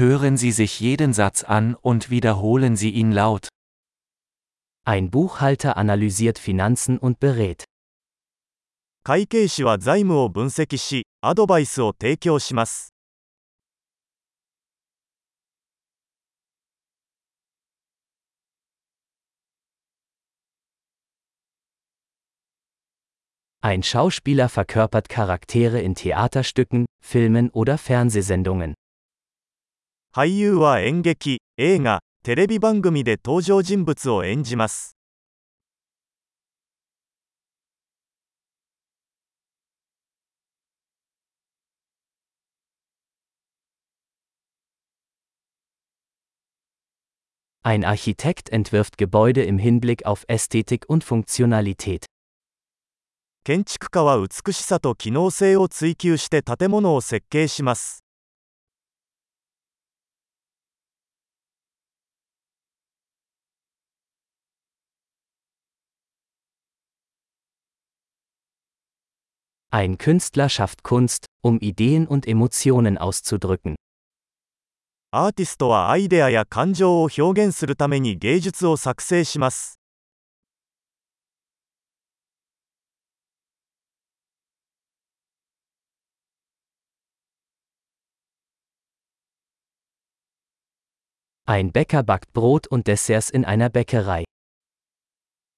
Hören Sie sich jeden Satz an und wiederholen Sie ihn laut. Ein Buchhalter analysiert Finanzen und berät. 会計士は財務を分析し、アドバイスを提供します。 Ein Schauspieler verkörpert Charaktere in Theaterstücken, Filmen oder Fernsehsendungen. 俳優は演劇、映画、テレビ番組で登場人物を演じます。Ein Architekt entwirft Gebäude im Hinblick auf Ästhetik und Funktionalität. 建築家は美しさと機能性を追求して建物を設計します。Ein Künstler schafft Kunst, um Ideen und Emotionen auszudrücken. アーティストはアイデアや感情を表現するために芸術を作成します。 Ein Bäcker backt Brot und Desserts in einer Bäckerei.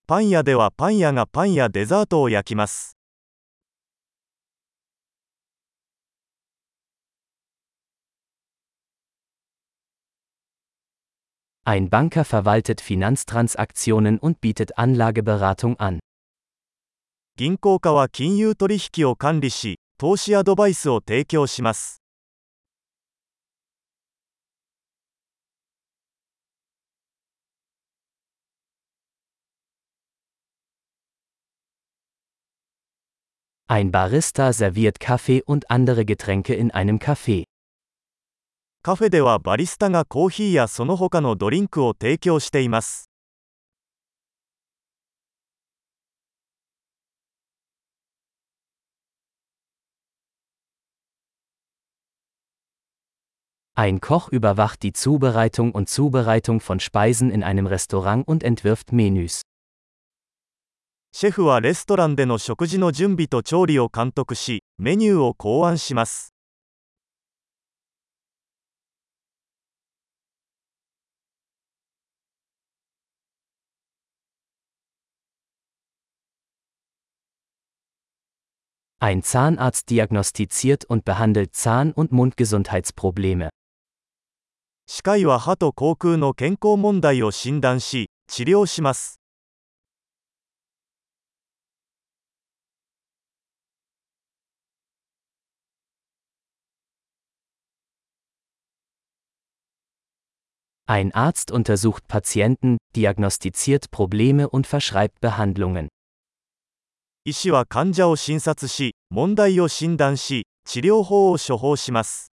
パン屋ではパン屋がパンやデザートを焼きます。 Ein Banker verwaltet Finanztransaktionen und bietet Anlageberatung an. 銀行家は金融取引を管理し、投資アドバイスを提供します。 Ein Barista serviert Kaffee und andere Getränke in einem Café. カフェではバリスタがコーヒーやその他のドリンクを提供しています。Ein Koch überwacht die Zubereitung und Zubereitung von Speisen in einem Restaurant und entwirft Menüs. シェフはレストランでの食事の準備と調理を監督し、メニューを考案します。Ein Zahnarzt diagnostiziert und behandelt Zahn- und Mundgesundheitsprobleme. 歯科医は歯と口腔の健康問題を診断し、治療します。 Ein Arzt untersucht Patienten, diagnostiziert Probleme und verschreibt Behandlungen. 医師は患者を診察し、問題を診断し、治療法を処方します。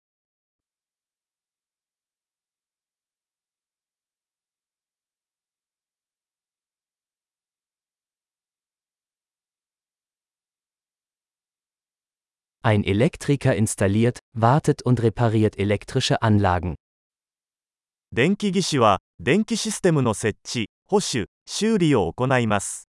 Ein Elektriker installiert, wartet und repariert elektrische Anlagen. 電気技師は、電気システムの設置、保守、修理を行います。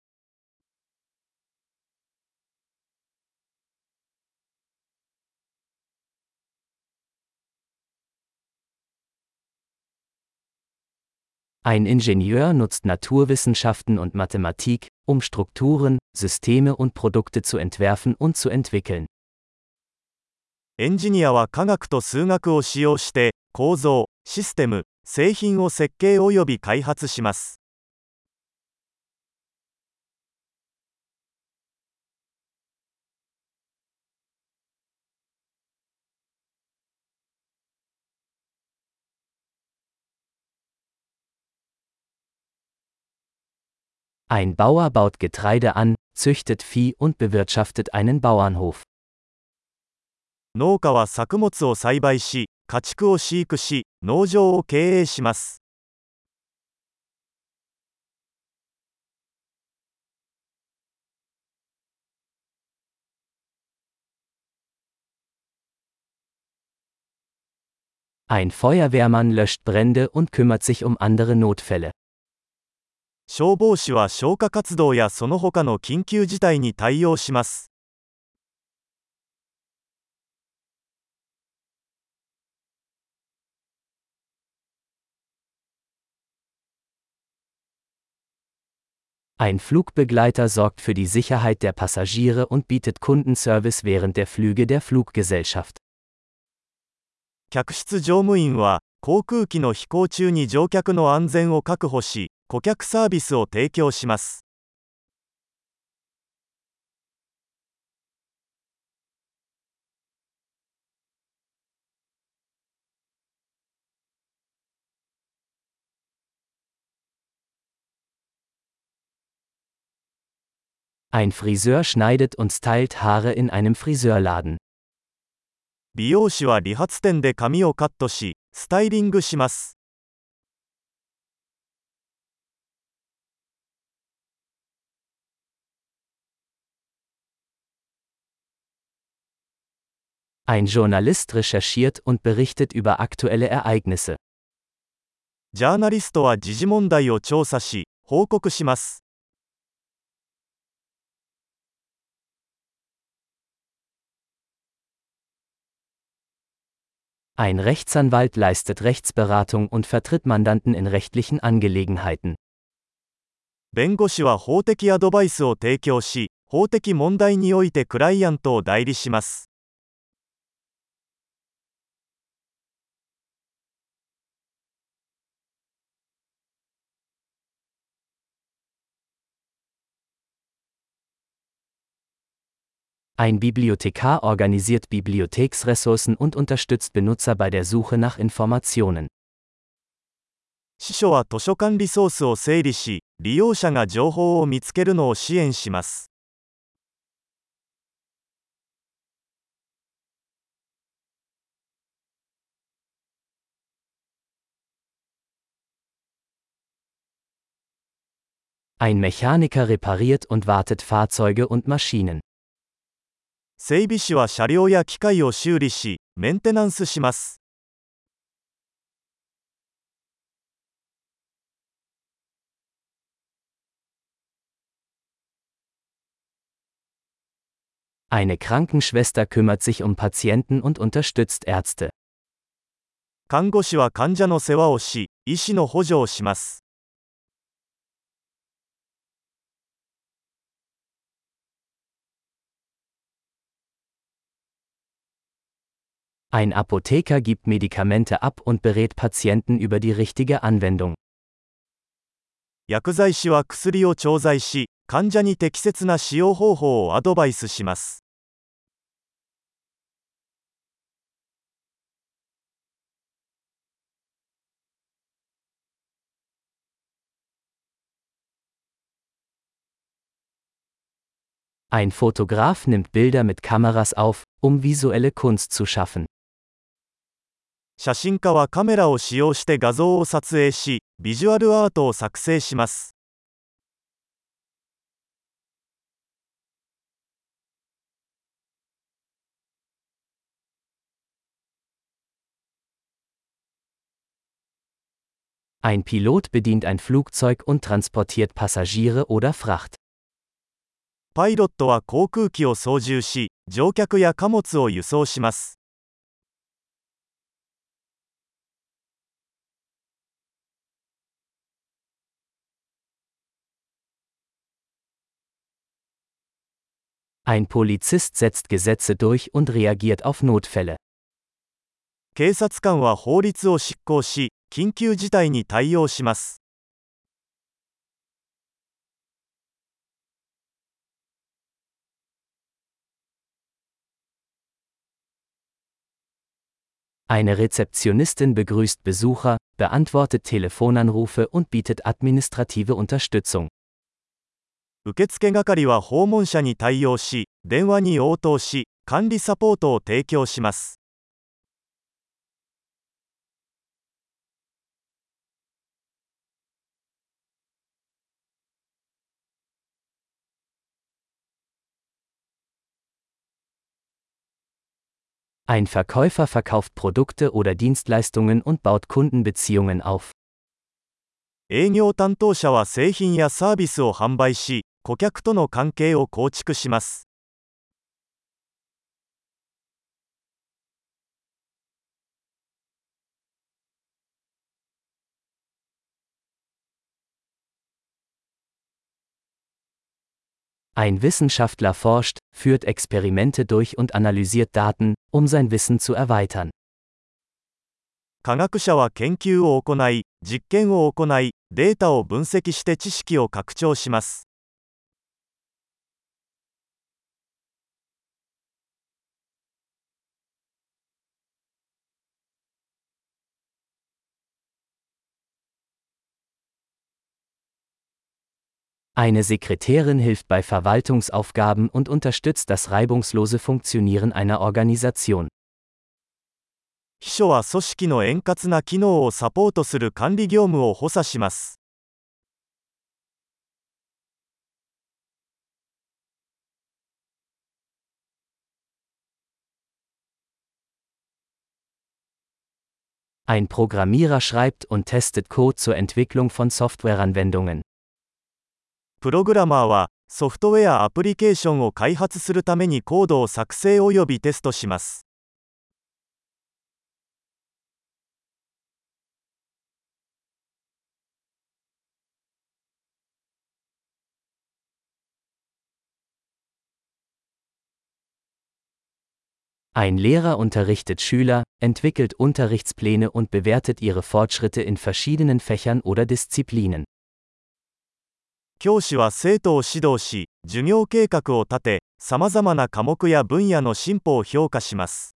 Ein Ingenieur nutzt Naturwissenschaften und Mathematik, um Strukturen, Systeme und Produkte zu entwerfen und zu entwickeln. エンジニアは科学と数学を使用して、構造、システム、製品を設計及び開発します。 Ein Bauer baut Getreide an, züchtet Vieh und bewirtschaftet einen Bauernhof. 農家は作物を栽培し、家畜を飼育し、農場を経営します。 Ein Feuerwehrmann löscht Brände und kümmert sich um andere Notfälle. 消防士は消火活動やその他の緊急事態に対応します Ein Flugbegleiter sorgt für die Sicherheit der Passagiere und bietet Kundenservice während der Flüge der Fluggesellschaft. 客室乗務員は航空機の飛行中に乗客の安全を確保し顧客サービスを提供します Ein Friseur schneidet und stylt Haare in einem Friseurladen. 美容師は理髪店で髪をカットしスタイリングします Ein Journalist recherchiert und berichtet über aktuelle Ereignisse. ジャーナリストは時事問題を調査し報告します Ein Rechtsanwalt leistet Rechtsberatung und vertritt Mandanten in rechtlichen Angelegenheiten. 弁護士は法的アドバイスを提供し法的問題においてクライアントを代理します Ein Bibliothekar organisiert Bibliotheksressourcen und unterstützt Benutzer bei der Suche nach Informationen. 司書は図書館リソースを整理し利用者が情報を見つけるのを支援します Ein Mechaniker repariert und wartet Fahrzeuge und Maschinen. 整備士は車両や機械を修理しメンテナンスします Eine Krankenschwester kümmert sich um Patienten und unterstützt Ärzte. 看護師は患者の世話をし医師の補助をします Ein Apotheker gibt Medikamente ab und berät Patienten über die richtige Anwendung. 薬剤師は薬を調剤し患者に適切な使用方法をアドバイスします Ein Fotograf nimmt Bilder mit Kameras auf, um visuelle Kunst zu schaffen. 写真家はカメラを使用して画像を撮影しビジュアルアートを作成します Ein Pilot bedient ein Flugzeug und transportiert Passagiere oder Fracht. パイロットは航空機を操縦し乗客や貨物を輸送します Ein Polizist setzt Gesetze durch und reagiert auf Notfälle. 警察官は法律を執行し緊急事態に対応します Eine Rezeptionistin begrüßt Besucher, beantwortet Telefonanrufe und bietet administrative Unterstützung. 受付係は訪問者に対応し電話に応答し管理サポートを提供します Ein Verkäufer verkauft Produkte oder Dienstleistungen und baut Kundenbeziehungen auf. 営業担当者は製品やサービスを販売し顧客との関係を構築します Ein Wissenschaftler forscht, führt Experimente durch und analysiert Daten, um sein Wissen zu erweitern. 科学者は研究を行い実験を行いデータを分析して知識を拡張します Eine Sekretärin hilft bei Verwaltungsaufgaben und unterstützt das reibungslose Funktionieren einer Organisation. 秘書は組織の円滑な機能をサポートする管理業務を補佐します Ein Programmierer schreibt und testet Code zur Entwicklung von Softwareanwendungen. プログラマーはソフトウェアアプリケーションを開発するためにコードを作成およびテストします Ein Lehrer unterrichtet Schüler, entwickelt Unterrichtspläne und bewertet ihre Fortschritte in verschiedenen Fächern oder Disziplinen. 教師は生徒を指導し授業計画を立てさまざまな科目や分野の進歩を評価します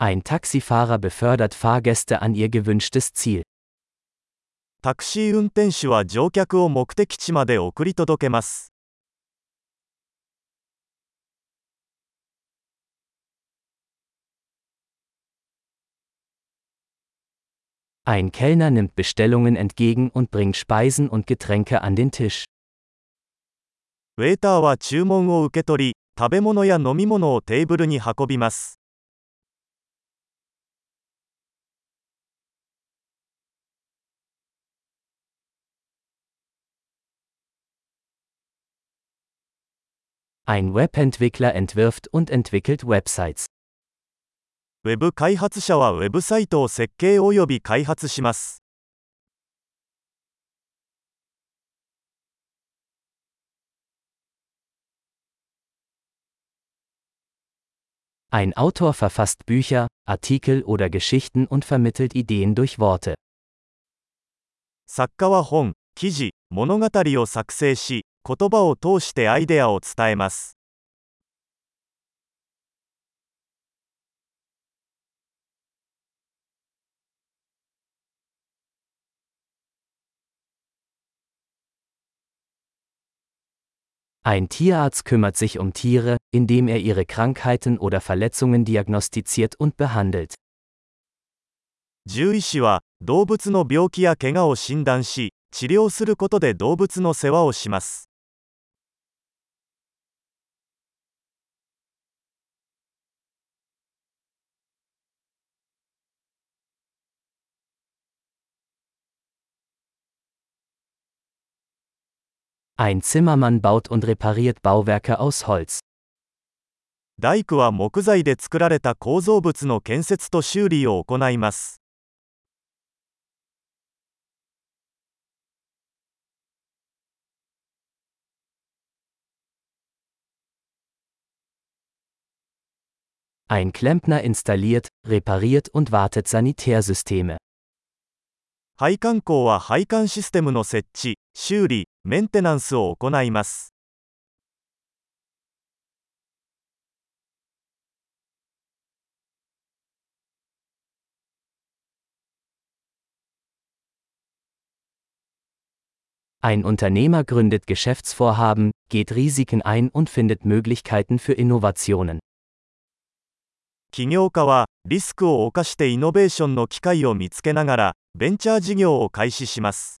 Ein Taxifahrer befördert Fahrgäste an ihr gewünschtes Ziel. タクシー運転手は乗客を目的地まで送り届けます Ein Kellner nimmt Bestellungen entgegen und bringt Speisen und Getränke an den Tisch. ウェーターは注文を受け取り食べ物や飲み物をテーブルに運びます Ein Webentwickler entwirft und entwickelt Websites. ウェブ開発者はウェブサイトを設計および開発します Ein Autor verfasst Bücher, Artikel oder Geschichten und vermittelt Ideen durch Worte. 作家は本記事物語を作成し 言葉を通してアイデアを伝えます Ein Tierarzt kümmert sich um Tiere, indem er ihre Krankheiten oder Verletzungen diagnostiziert und behandelt. 獣医師は動物の病気や怪我を診断し治療することで動物の世話をします Ein Zimmermann baut und repariert Bauwerke aus Holz. 大工は木材で作られた構造物の建設と修理を行います Ein Klempner installiert, repariert und wartet Sanitärsysteme. 配管工は配管システムの設置修理 メンテナンスを行います。Ein Unternehmer gründet Geschäftsvorhaben, geht Risiken ein und findet Möglichkeiten für Innovationen. 起業家はリスクを冒してイノベーションの機会を見つけながらベンチャー事業を開始します。